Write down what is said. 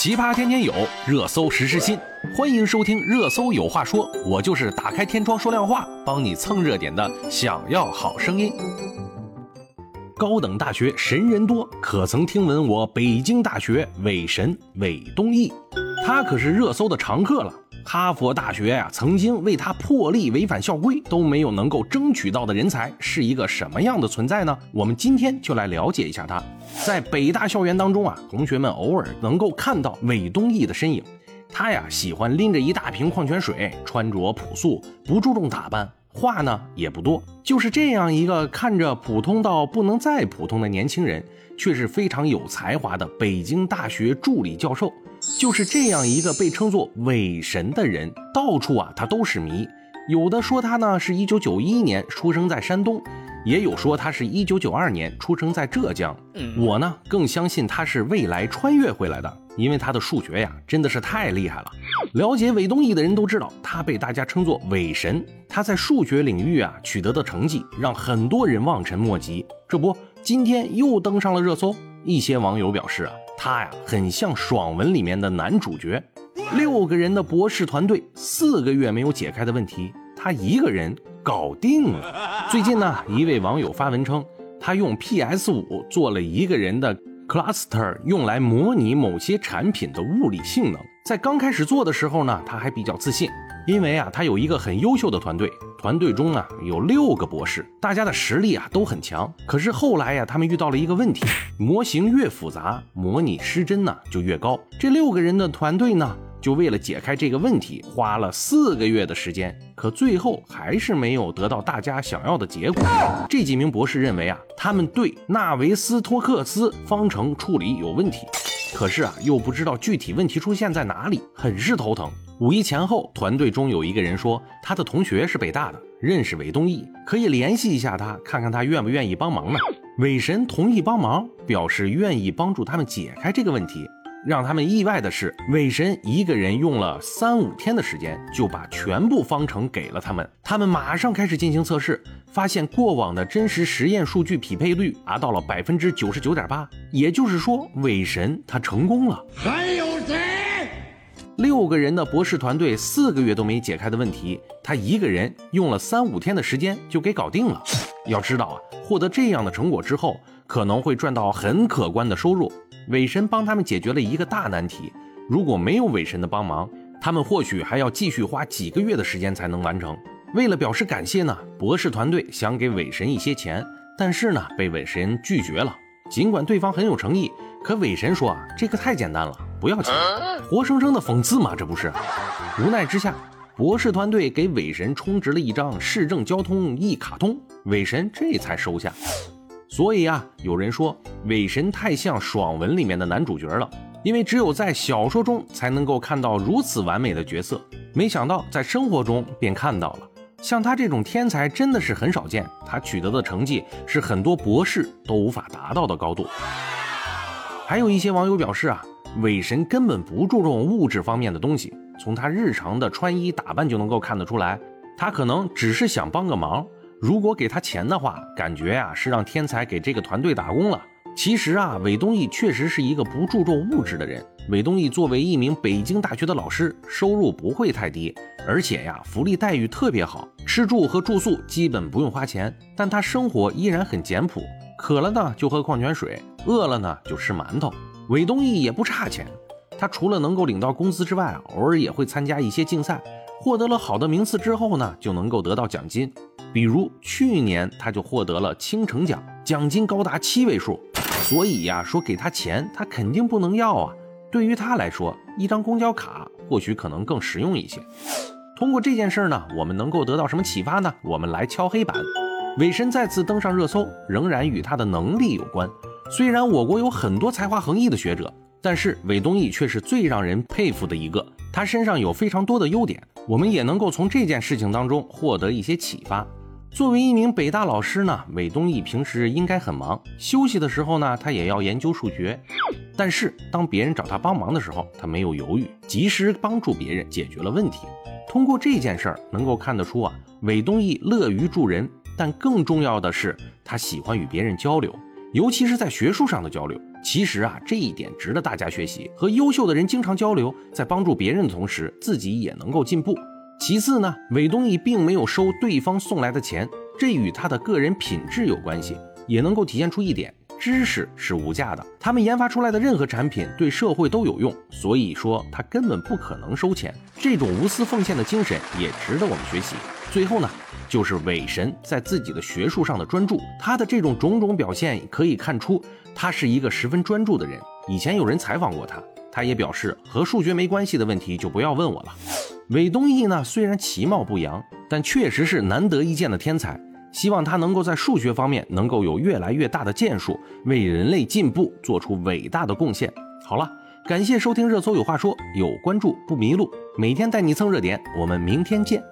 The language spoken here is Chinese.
奇葩天天有，热搜实时新，欢迎收听《热搜有话说》，我就是打开天窗说亮话，帮你蹭热点的。想要好声音，高等大学神人多，可曾听闻我北京大学韦神韦东奕？他可是热搜的常客了。哈佛大学呀，曾经为他破例违反校规都没有能够争取到的人才，是一个什么样的存在呢？我们今天就来了解一下他。在北大校园当中啊，同学们偶尔能够看到韦东奕的身影。他呀，喜欢拎着一大瓶矿泉水，穿着朴素，不注重打扮，话呢也不多。就是这样一个看着普通到不能再普通的年轻人，却是非常有才华的北京大学助理教授。就是这样一个被称作伪神的人，到处啊他都是谜。有的说他呢是一九九一年出生在山东，也有说他是一九九二年出生在浙江。我呢更相信他是未来穿越回来的，因为他的数学呀真的是太厉害了。了解韦东奕的人都知道，他被大家称作伪神。他在数学领域啊取得的成绩让很多人望尘莫及。这不，今天又登上了热搜。一些网友表示啊。他呀，很像爽文里面的男主角。六个人的博士团队，四个月没有解开的问题，他一个人搞定了。最近呢，一位网友发文称，他用 PS 五做了一个人的 cluster，用来模拟某些产品的物理性能。在刚开始做的时候呢，他还比较自信。因为啊，他有一个很优秀的团队，团队中啊有六个博士，大家的实力啊都很强。可是后来呀，他们遇到了一个问题，模型越复杂，模拟失真呢就越高。这六个人的团队呢，就为了解开这个问题，花了四个月的时间，可最后还是没有得到大家想要的结果。这几名博士认为啊，他们对纳维斯托克斯方程处理有问题，可是啊，又不知道具体问题出现在哪里，很是头疼。五一前后，团队中有一个人说，他的同学是北大的，认识韦东奕，可以联系一下他，看看他愿不愿意帮忙呢？韦神同意帮忙，表示愿意帮助他们解开这个问题。让他们意外的是，韦神一个人用了三五天的时间，就把全部方程给了他们。他们马上开始进行测试，发现过往的真实实验数据匹配率达到了百分之九十九点八，也就是说，韦神他成功了。还有谁？六个人的博士团队四个月都没解开的问题，他一个人用了三五天的时间就给搞定了。要知道啊，获得这样的成果之后，可能会赚到很可观的收入。伪神帮他们解决了一个大难题，如果没有韦神的帮忙，他们或许还要继续花几个月的时间才能完成。为了表示感谢呢，博士团队想给韦神一些钱，但是呢，被韦神拒绝了。尽管对方很有诚意，可韦神说啊，这个太简单了。不要钱，活生生的讽刺嘛，这不是？无奈之下，博士团队给韦神充值了一张市政交通一卡通，韦神这才收下。所以啊，有人说韦神太像爽文里面的男主角了，因为只有在小说中才能够看到如此完美的角色，没想到在生活中便看到了。像他这种天才真的是很少见，他取得的成绩是很多博士都无法达到的高度。还有一些网友表示啊。韦神根本不注重物质方面的东西，从他日常的穿衣打扮就能够看得出来，他可能只是想帮个忙。如果给他钱的话，感觉呀是让天才给这个团队打工了。其实啊，韦东奕确实是一个不注重物质的人。韦东奕作为一名北京大学的老师，收入不会太低，而且呀，福利待遇特别好，吃住和住宿基本不用花钱。但他生活依然很简朴，渴了呢就喝矿泉水，饿了呢就吃馒头。韦东奕也不差钱，他除了能够领到工资之外，偶尔也会参加一些竞赛，获得了好的名次之后呢，就能够得到奖金。比如去年他就获得了青城奖，奖金高达七位数。所以呀，说给他钱，他肯定不能要啊。对于他来说，一张公交卡或许可能更实用一些。通过这件事呢，我们能够得到什么启发呢？我们来敲黑板。韦神再次登上热搜，仍然与他的能力有关。虽然我国有很多才华横溢的学者，但是韦东奕却是最让人佩服的一个。他身上有非常多的优点，我们也能够从这件事情当中获得一些启发。作为一名北大老师呢，韦东奕平时应该很忙，休息的时候呢，他也要研究数学。但是当别人找他帮忙的时候，他没有犹豫，及时帮助别人解决了问题。通过这件事儿，能够看得出啊，韦东奕乐于助人，但更重要的是，他喜欢与别人交流。尤其是在学术上的交流，其实啊，这一点值得大家学习。和优秀的人经常交流，在帮助别人的同时，自己也能够进步。其次呢，韦东奕并没有收对方送来的钱，这与他的个人品质有关系，也能够体现出一点：知识是无价的。他们研发出来的任何产品对社会都有用，所以说他根本不可能收钱。这种无私奉献的精神也值得我们学习。最后呢，就是韦神在自己的学术上的专注，他的这种种种表现可以看出。他是一个十分专注的人。以前有人采访过他，他也表示和数学没关系的问题就不要问我了。韦东奕呢，虽然其貌不扬，但确实是难得一见的天才。希望他能够在数学方面能够有越来越大的建树，为人类进步做出伟大的贡献。好了，感谢收听热搜有话说，有关注不迷路，每天带你蹭热点，我们明天见。